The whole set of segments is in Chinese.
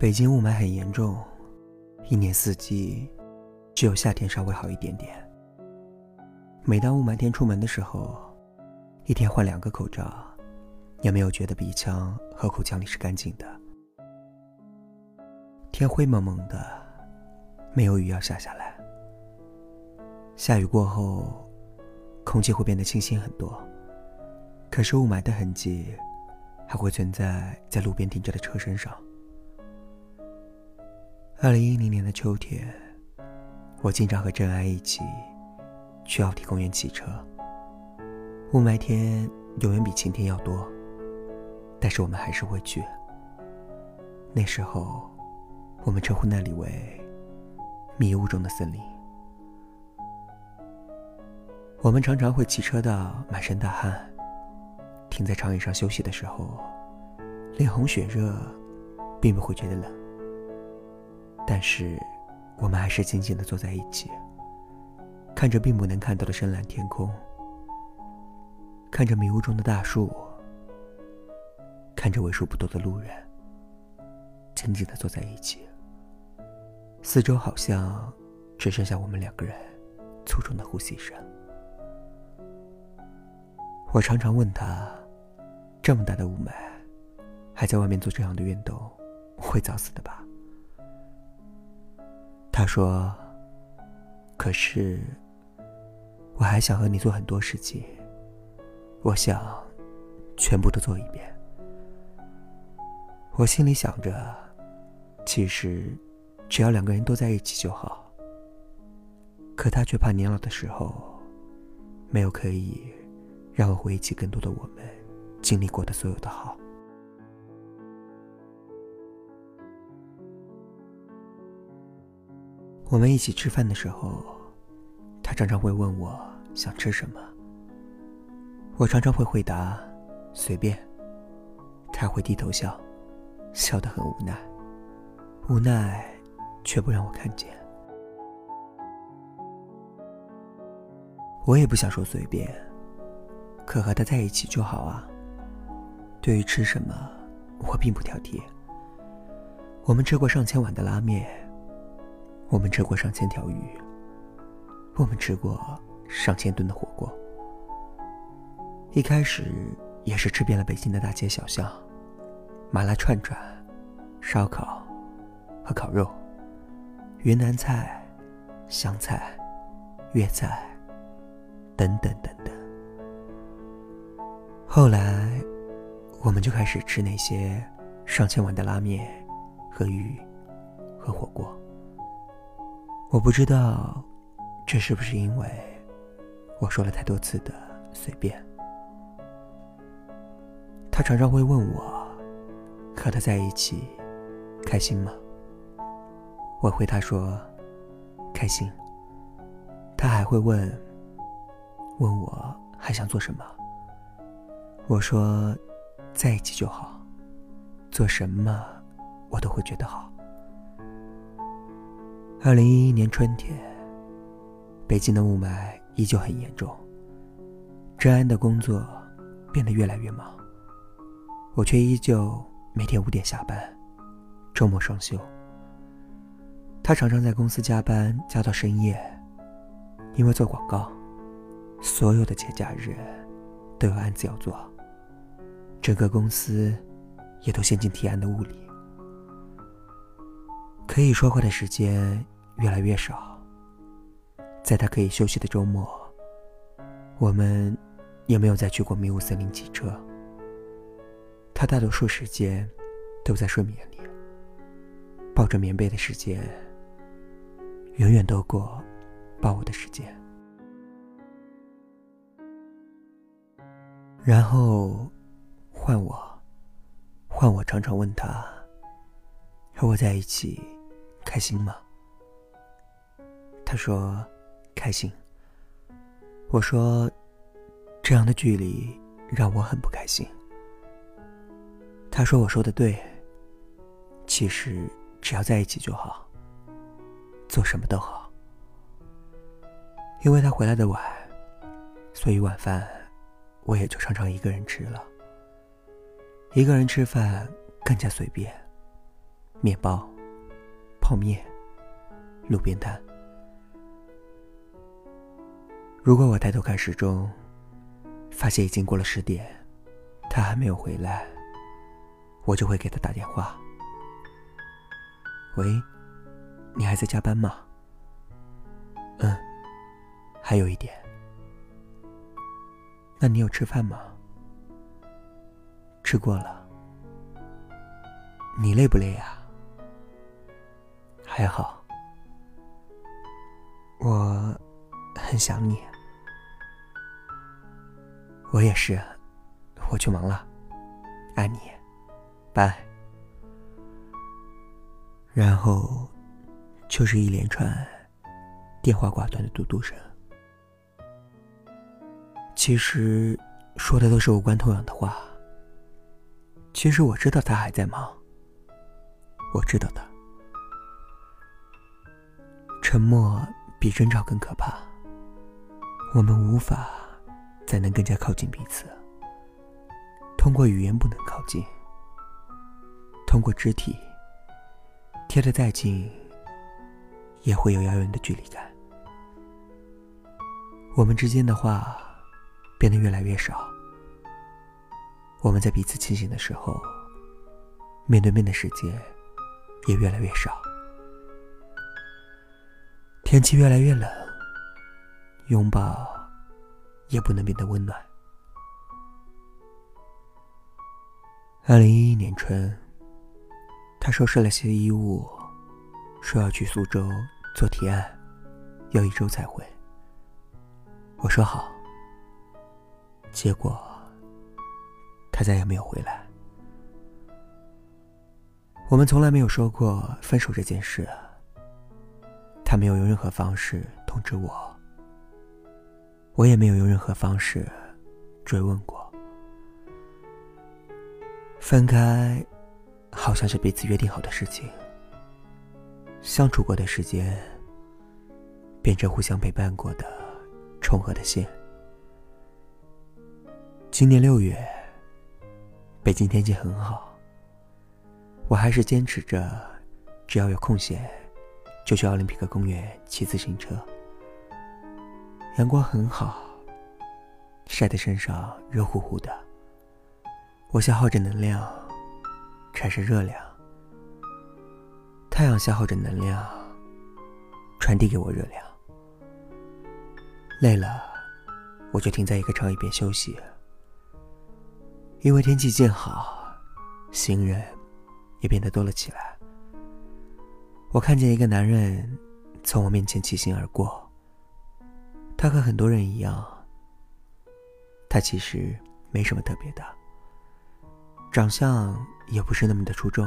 北京雾霾很严重，一年四季只有夏天稍微好一点点。每当雾霾天出门的时候，一天换两个口罩，也没有觉得鼻腔和口腔里是干净的。天灰蒙蒙的，没有雨要下下来。下雨过后，空气会变得清新很多，可是雾霾的痕迹还会存在在路边停着的车身上。二零一零年的秋天，我经常和郑安一起去奥体公园骑车。雾霾天永远比晴天要多，但是我们还是会去。那时候，我们称呼那里为“迷雾中的森林”。我们常常会骑车到满身大汗，停在长椅上休息的时候，脸红血热，并不会觉得冷。但是，我们还是紧紧的坐在一起，看着并不能看到的深蓝天空，看着迷雾中的大树，看着为数不多的路人，紧紧的坐在一起。四周好像只剩下我们两个人，粗重的呼吸声。我常常问他：这么大的雾霾，还在外面做这样的运动，会早死的吧？他说：“可是，我还想和你做很多事情。我想，全部都做一遍。我心里想着，其实，只要两个人都在一起就好。可他却怕年老的时候，没有可以让我回忆起更多的我们经历过的所有的好。”我们一起吃饭的时候，他常常会问我想吃什么。我常常会回答随便。他会低头笑，笑得很无奈，无奈却不让我看见。我也不想说随便，可和他在一起就好啊。对于吃什么，我并不挑剔。我们吃过上千碗的拉面。我们吃过上千条鱼，我们吃过上千吨的火锅。一开始也是吃遍了北京的大街小巷，麻辣串串、烧烤和烤肉，云南菜、湘菜、粤菜等等等等。后来，我们就开始吃那些上千碗的拉面和鱼和火锅。我不知道，这是不是因为我说了太多次的随便。他常常会问我，和他在一起开心吗？我回他说开心。他还会问，问我还想做什么？我说在一起就好，做什么我都会觉得好。二零一一年春天，北京的雾霾依旧很严重。治安的工作变得越来越忙，我却依旧每天五点下班，周末双休。他常常在公司加班加到深夜，因为做广告，所有的节假日都有案子要做，整个公司也都陷进提案的雾里。可以说话的时间越来越少。在他可以休息的周末，我们也没有再去过迷雾森林骑车。他大多数时间都在睡眠里，抱着棉被的时间远远多过抱我的时间。然后换我，换我常常问他，和我在一起。开心吗？他说：“开心。”我说：“这样的距离让我很不开心。”他说：“我说的对。其实只要在一起就好，做什么都好。”因为他回来的晚，所以晚饭我也就常常一个人吃了。一个人吃饭更加随便，面包、泡面、路边摊。如果我抬头看时钟，发现已经过了十点，他还没有回来，我就会给他打电话。喂，你还在加班吗？嗯，还有一点。那你有吃饭吗？吃过了。你累不累啊？还好。我很想你。我也是。我去忙了，爱你，拜。然后，就是一连串电话挂断的嘟嘟声。其实说的都是无关痛痒的话。其实我知道他还在忙。我知道的。沉默比争吵更可怕。我们无法再能更加靠近彼此。通过语言不能靠近，通过肢体贴得再近，也会有遥远的距离感。我们之间的话。变得越来越少。我们在彼此清醒的时候，面对面的时间也越来越少。天气越来越冷，拥抱也不能变得温暖。二零一一年春，他收拾了些衣物，说要去苏州做提案，要一周才回。我说好。结果，他再也没有回来。我们从来没有说过分手这件事。他没有用任何方式通知我，我也没有用任何方式追问过。分开，好像是彼此约定好的事情。相处过的时间，变成互相陪伴过的重合的线。今年六月，北京天气很好。我还是坚持着，只要有空闲，就去奥林匹克公园骑自行车。阳光很好，晒得身上热乎乎的。我消耗着能量，产生热量。太阳消耗着能量，传递给我热量。累了，我就停在一个长椅边休息。因为天气渐好，行人也变得多了起来。我看见一个男人从我面前骑行而过。他和很多人一样，他其实没什么特别的，长相也不是那么的出众，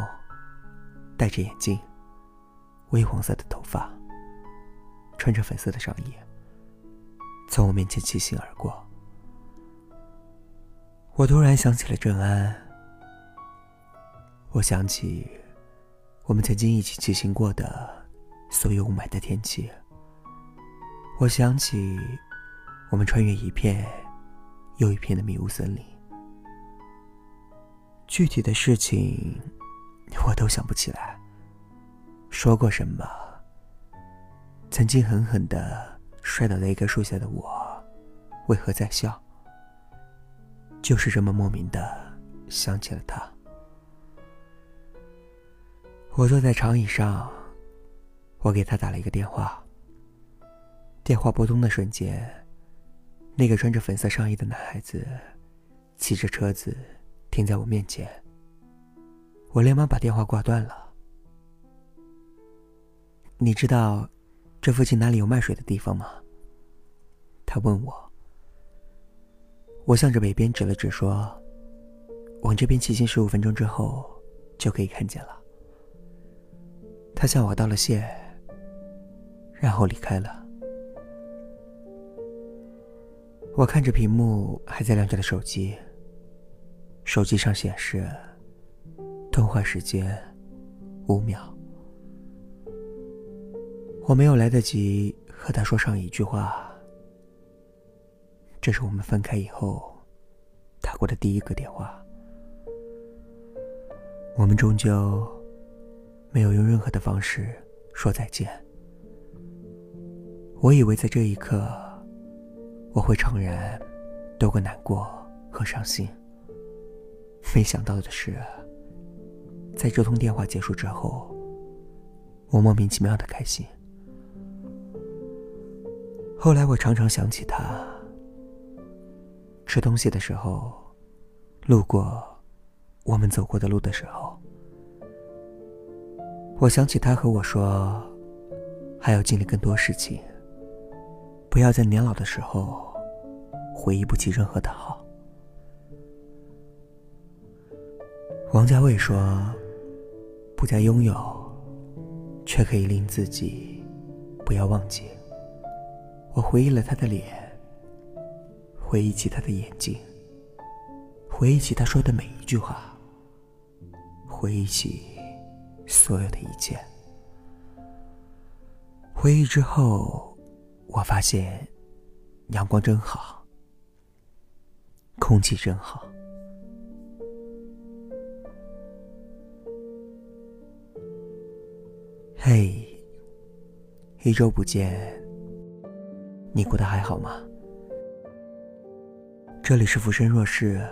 戴着眼镜，微黄色的头发，穿着粉色的上衣，从我面前骑行而过。我突然想起了郑安，我想起我们曾经一起骑行过的所有雾霾的天气，我想起我们穿越一片又一片的迷雾森林，具体的事情我都想不起来，说过什么，曾经狠狠的摔倒在一棵树下的我，为何在笑？就是这么莫名的想起了他。我坐在长椅上，我给他打了一个电话。电话拨通的瞬间，那个穿着粉色上衣的男孩子骑着车子停在我面前。我连忙把电话挂断了。你知道这附近哪里有卖水的地方吗？他问我。我向着北边指了指，说：“往这边骑行十五分钟之后，就可以看见了。”他向我道了谢，然后离开了。我看着屏幕还在亮着的手机，手机上显示通话时间五秒。我没有来得及和他说上一句话。这是我们分开以后打过的第一个电话。我们终究没有用任何的方式说再见。我以为在这一刻，我会怅然多过难过和伤心。没想到的是，在这通电话结束之后，我莫名其妙的开心。后来我常常想起他，吃东西的时候，路过我们走过的路的时候。我想起他和我说，还要经历更多事情，不要在年老的时候回忆不起任何的好。王家卫说：“不再拥有，却可以令自己不要忘记。”我回忆了他的脸，回忆起他的眼睛，回忆起他说的每一句话，回忆起。所有的一切，回忆之后，我发现阳光真好，空气真好。嘿，一周不见，你过得还好吗？这里是浮生若世，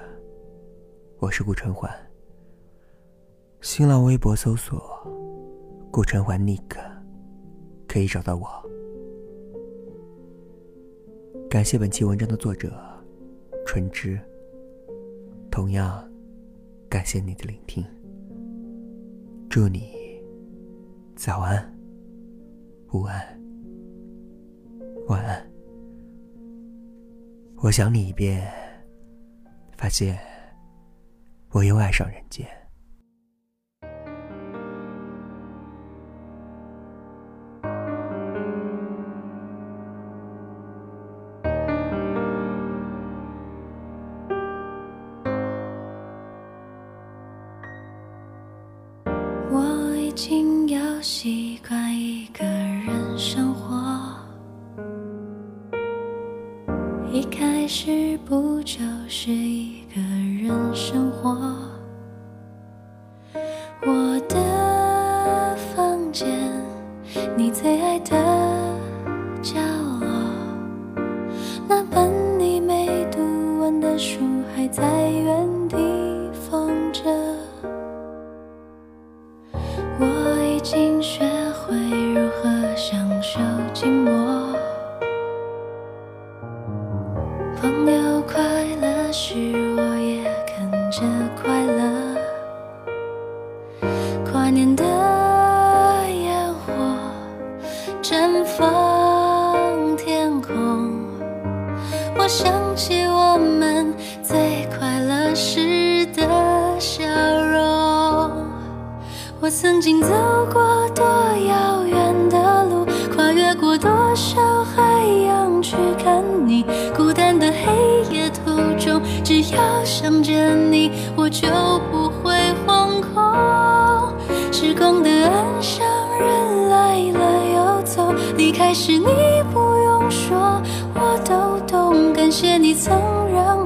我是顾春欢。新浪微博搜索“顾晨环 Nick”，可以找到我。感谢本期文章的作者春之。同样，感谢你的聆听。祝你早安、午安、晚安。我想你一遍，发现我又爱上人间。开始不就是一个人生活？我的房间，你最爱的角落，那本你没读完的书还在年的烟火绽放天空，我想起我们最快乐时的笑容，我曾经走过多遥远的路，跨越过多少海洋去看你。孤单的黑夜途中，只要想着你，我就不会。光的岸上，人来了又走，离开时你不用说。我都懂，感谢你曾让